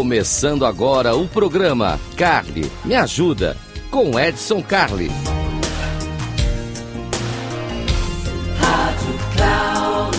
Começando agora o programa Carly Me Ajuda com Edson Carli. Rádio Cloud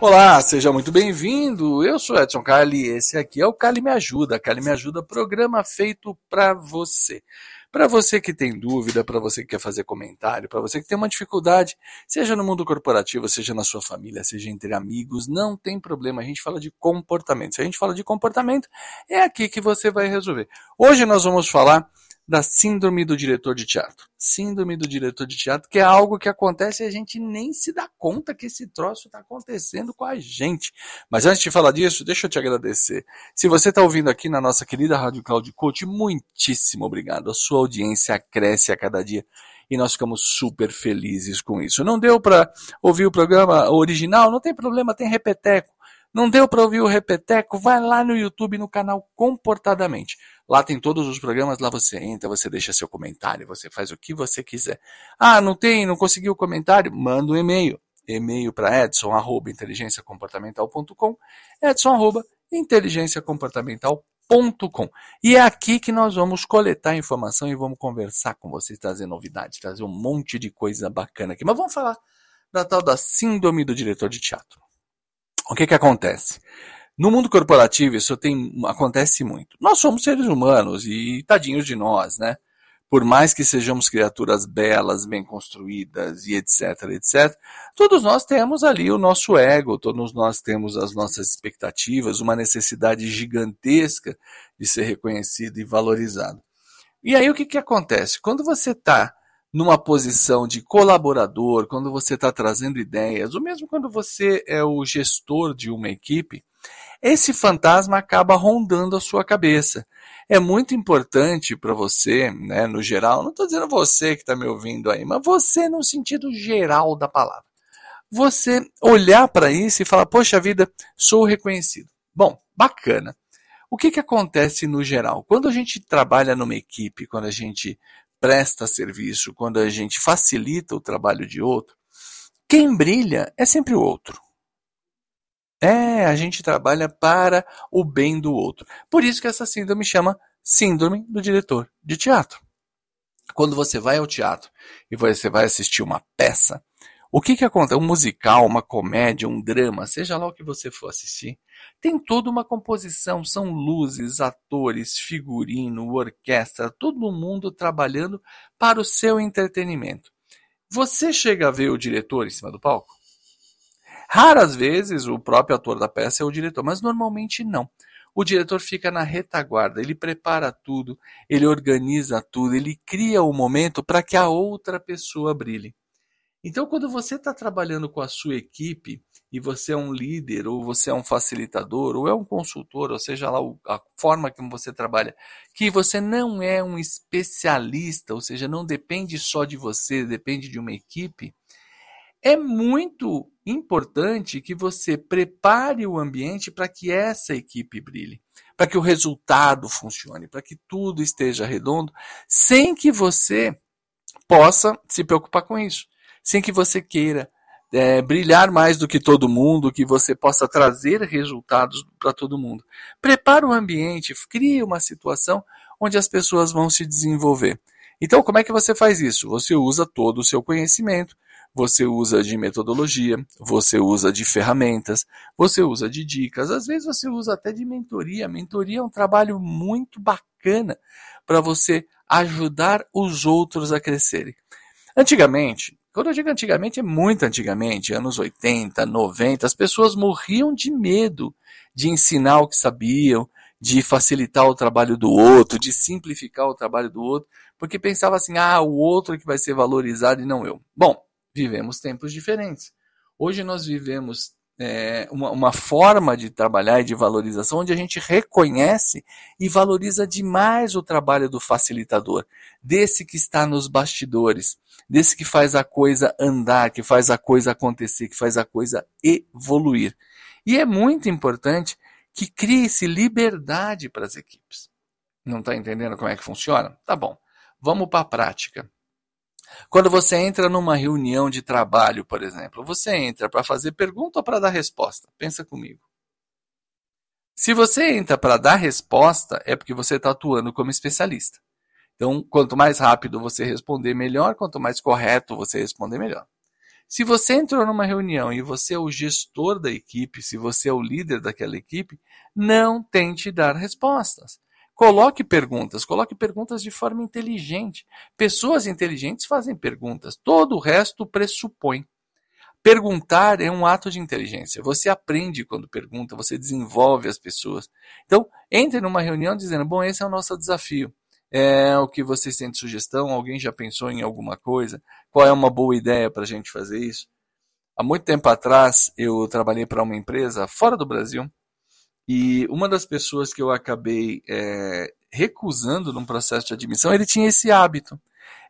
Olá, seja muito bem-vindo. Eu sou Edson Carli. Esse aqui é o Carli Me Ajuda. Carli Me Ajuda, programa feito para você. Para você que tem dúvida, para você que quer fazer comentário, para você que tem uma dificuldade, seja no mundo corporativo, seja na sua família, seja entre amigos, não tem problema. A gente fala de comportamento. Se a gente fala de comportamento, é aqui que você vai resolver. Hoje nós vamos falar da síndrome do diretor de teatro. Síndrome do diretor de teatro, que é algo que acontece e a gente nem se dá conta que esse troço está acontecendo com a gente. Mas antes de falar disso, deixa eu te agradecer. Se você está ouvindo aqui na nossa querida Rádio Cloud Coach, muitíssimo obrigado. A sua audiência cresce a cada dia e nós ficamos super felizes com isso. Não deu para ouvir o programa original? Não tem problema, tem repeteco. Não deu para ouvir o repeteco? Vai lá no YouTube, no canal Comportadamente. Lá tem todos os programas, lá você entra, você deixa seu comentário, você faz o que você quiser. Ah, não tem, não conseguiu o comentário? Manda um e-mail. E-mail para edson, arroba, inteligenciacomportamental.com, edson, arroba, inteligenciacomportamental.com. E é aqui que nós vamos coletar informação e vamos conversar com vocês, trazer novidades, trazer um monte de coisa bacana aqui. Mas vamos falar da tal da síndrome do diretor de teatro. O que que acontece? No mundo corporativo isso tem, acontece muito. Nós somos seres humanos e tadinhos de nós, né? Por mais que sejamos criaturas belas, bem construídas e etc, etc, todos nós temos ali o nosso ego, todos nós temos as nossas expectativas, uma necessidade gigantesca de ser reconhecido e valorizado. E aí o que, que acontece? Quando você está numa posição de colaborador, quando você está trazendo ideias, ou mesmo quando você é o gestor de uma equipe, esse fantasma acaba rondando a sua cabeça. É muito importante para você, né, no geral, não estou dizendo você que está me ouvindo aí, mas você no sentido geral da palavra. Você olhar para isso e falar, poxa vida, sou reconhecido. Bom, bacana. O que, que acontece no geral? Quando a gente trabalha numa equipe, quando a gente presta serviço, quando a gente facilita o trabalho de outro, quem brilha é sempre o outro. É, a gente trabalha para o bem do outro. Por isso que essa síndrome chama síndrome do diretor de teatro. Quando você vai ao teatro e você vai assistir uma peça, o que que acontece? Um musical, uma comédia, um drama, seja lá o que você for assistir, tem toda uma composição, são luzes, atores, figurino, orquestra, todo mundo trabalhando para o seu entretenimento. Você chega a ver o diretor em cima do palco? Raras vezes o próprio ator da peça é o diretor, mas normalmente não. O diretor fica na retaguarda, ele prepara tudo, ele organiza tudo, ele cria o momento para que a outra pessoa brilhe. Então, quando você está trabalhando com a sua equipe e você é um líder, ou você é um facilitador, ou é um consultor, ou seja lá a forma como você trabalha, que você não é um especialista, ou seja, não depende só de você, depende de uma equipe, é muito importante que você prepare o ambiente para que essa equipe brilhe, para que o resultado funcione, para que tudo esteja redondo, sem que você possa se preocupar com isso, sem que você queira é, brilhar mais do que todo mundo, que você possa trazer resultados para todo mundo. Prepare o ambiente, crie uma situação onde as pessoas vão se desenvolver. Então, como é que você faz isso? Você usa todo o seu conhecimento, você usa de metodologia, você usa de ferramentas, você usa de dicas, às vezes você usa até de mentoria. Mentoria é um trabalho muito bacana para você ajudar os outros a crescerem. Antigamente, quando eu digo antigamente, é muito antigamente, anos 80, 90, as pessoas morriam de medo de ensinar o que sabiam, de facilitar o trabalho do outro, de simplificar o trabalho do outro, porque pensava assim, ah, o outro é que vai ser valorizado e não eu. Bom, vivemos tempos diferentes. Hoje nós vivemos é, uma, uma, forma de trabalhar e de valorização onde a gente reconhece e valoriza demais o trabalho do facilitador, desse que está nos bastidores, desse que faz a coisa andar, que faz a coisa acontecer, que faz a coisa evoluir. E é muito importante que crie-se liberdade para as equipes. Não está entendendo como é que funciona? Tá bom. Vamos para a prática. Quando você entra numa reunião de trabalho, por exemplo, você entra para fazer pergunta ou para dar resposta? Pensa comigo. Se você entra para dar resposta, é porque você está atuando como especialista. Então, quanto mais rápido você responder, melhor. Quanto mais correto você responder, melhor. Se você entrou numa reunião e você é o gestor da equipe, se você é o líder daquela equipe, não tente dar respostas. Coloque perguntas, coloque perguntas de forma inteligente. Pessoas inteligentes fazem perguntas, todo o resto pressupõe. Perguntar é um ato de inteligência. Você aprende quando pergunta, você desenvolve as pessoas. Então, entre numa reunião dizendo: bom, esse é o nosso desafio. É o que vocês têm de sugestão? Alguém já pensou em alguma coisa? Qual é uma boa ideia para a gente fazer isso? Há muito tempo atrás, eu trabalhei para uma empresa fora do Brasil e uma das pessoas que eu acabei é, recusando num processo de admissão, ele tinha esse hábito.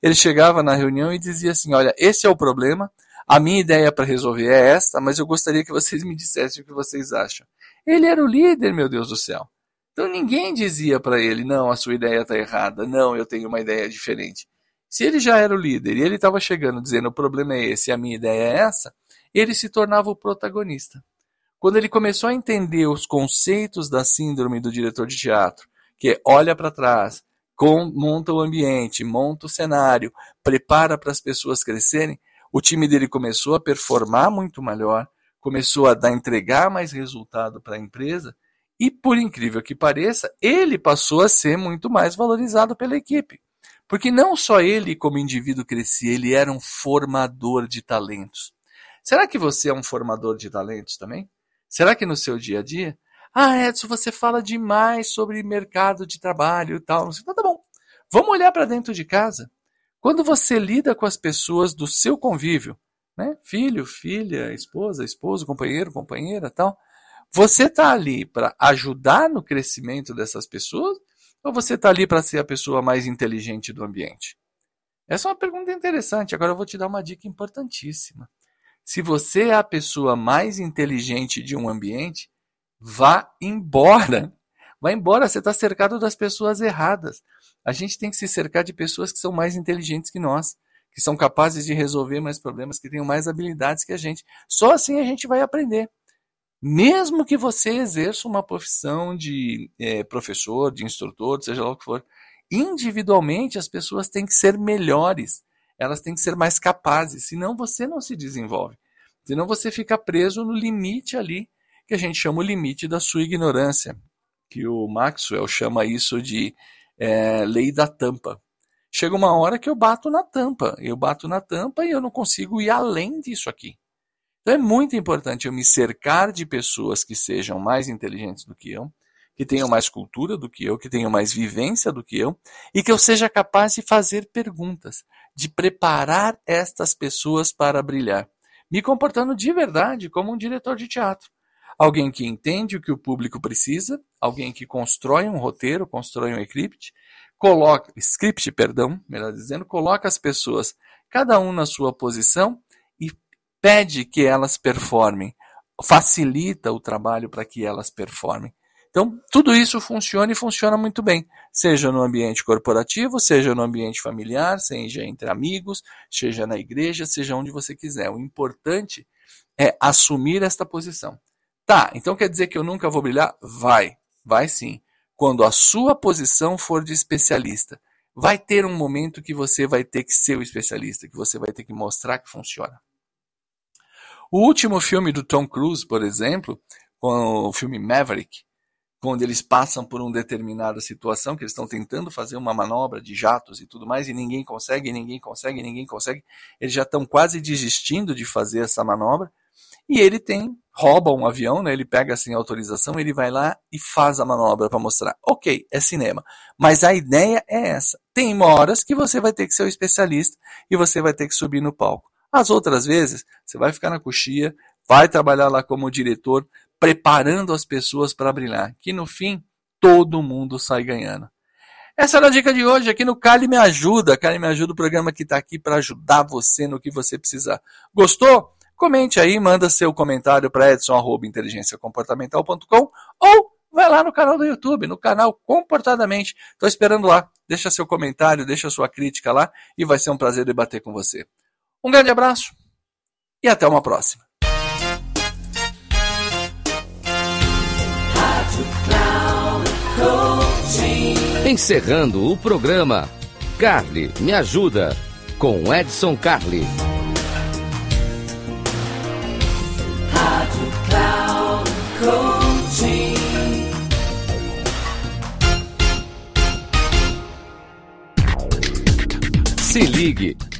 Ele chegava na reunião e dizia assim: Olha, esse é o problema, a minha ideia para resolver é esta, mas eu gostaria que vocês me dissessem o que vocês acham. Ele era o líder, meu Deus do céu. Então ninguém dizia para ele: não, a sua ideia está errada, não, eu tenho uma ideia diferente. Se ele já era o líder e ele estava chegando dizendo o problema é esse, a minha ideia é essa, ele se tornava o protagonista. Quando ele começou a entender os conceitos da síndrome do diretor de teatro, que é olha para trás, monta o ambiente, monta o cenário, prepara para as pessoas crescerem, o time dele começou a performar muito melhor, começou a dar, entregar mais resultado para a empresa e, por incrível que pareça, ele passou a ser muito mais valorizado pela equipe. Porque não só ele, como indivíduo, crescia, ele era um formador de talentos. Será que você é um formador de talentos também? Será que no seu dia a dia? Ah, Edson, você fala demais sobre mercado de trabalho e tal. Então, tá bom. Vamos olhar para dentro de casa. Quando você lida com as pessoas do seu convívio, né? filho, filha, esposa, esposo, companheiro, companheira, tal, você está ali para ajudar no crescimento dessas pessoas ou você está ali para ser a pessoa mais inteligente do ambiente? Essa é uma pergunta interessante. Agora eu vou te dar uma dica importantíssima. Se você é a pessoa mais inteligente de um ambiente, vá embora. Vá embora, você está cercado das pessoas erradas. A gente tem que se cercar de pessoas que são mais inteligentes que nós, que são capazes de resolver mais problemas, que tenham mais habilidades que a gente. Só assim a gente vai aprender. Mesmo que você exerça uma profissão de é, professor, de instrutor, seja lá o que for, individualmente as pessoas têm que ser melhores, elas têm que ser mais capazes, senão você não se desenvolve. Senão você fica preso no limite ali, que a gente chama o limite da sua ignorância, que o Maxwell chama isso de é, lei da tampa. Chega uma hora que eu bato na tampa, eu bato na tampa e eu não consigo ir além disso aqui. Então é muito importante eu me cercar de pessoas que sejam mais inteligentes do que eu, que tenham mais cultura do que eu, que tenham mais vivência do que eu, e que eu seja capaz de fazer perguntas, de preparar estas pessoas para brilhar, me comportando de verdade como um diretor de teatro. Alguém que entende o que o público precisa, alguém que constrói um roteiro, constrói um script, coloca, script, perdão, melhor dizendo, coloca as pessoas, cada um na sua posição pede que elas performem, facilita o trabalho para que elas performem. Então, tudo isso funciona e funciona muito bem, seja no ambiente corporativo, seja no ambiente familiar, seja entre amigos, seja na igreja, seja onde você quiser. O importante é assumir esta posição. Tá, então quer dizer que eu nunca vou brilhar? Vai, vai sim. Quando a sua posição for de especialista, vai ter um momento que você vai ter que ser o especialista, que você vai ter que mostrar que funciona. O último filme do Tom Cruise, por exemplo, o filme Maverick, quando eles passam por uma determinada situação, que eles estão tentando fazer uma manobra de jatos e tudo mais, e ninguém consegue, ninguém consegue, ninguém consegue, eles já estão quase desistindo de fazer essa manobra, e ele tem, rouba um avião, né? Ele pega sem autorização, ele vai lá e faz a manobra para mostrar. Ok, é cinema. Mas a ideia é essa. Tem horas que você vai ter que ser o especialista e você vai ter que subir no palco. As outras vezes, você vai ficar na coxia, vai trabalhar lá como diretor, preparando as pessoas para brilhar. Que no fim, todo mundo sai ganhando. Essa era a dica de hoje aqui no Cali Me Ajuda. Cali Me Ajuda, o programa que está aqui para ajudar você no que você precisar. Gostou? Comente aí, manda seu comentário para edson.inteligenciacomportamental.com ou vai lá no canal do YouTube, no canal Comportadamente. Estou esperando lá. Deixa seu comentário, deixa sua crítica lá e vai ser um prazer debater com você. Um grande abraço e até uma próxima. Encerrando o programa, Carly me ajuda com Edson Carli. Se ligue,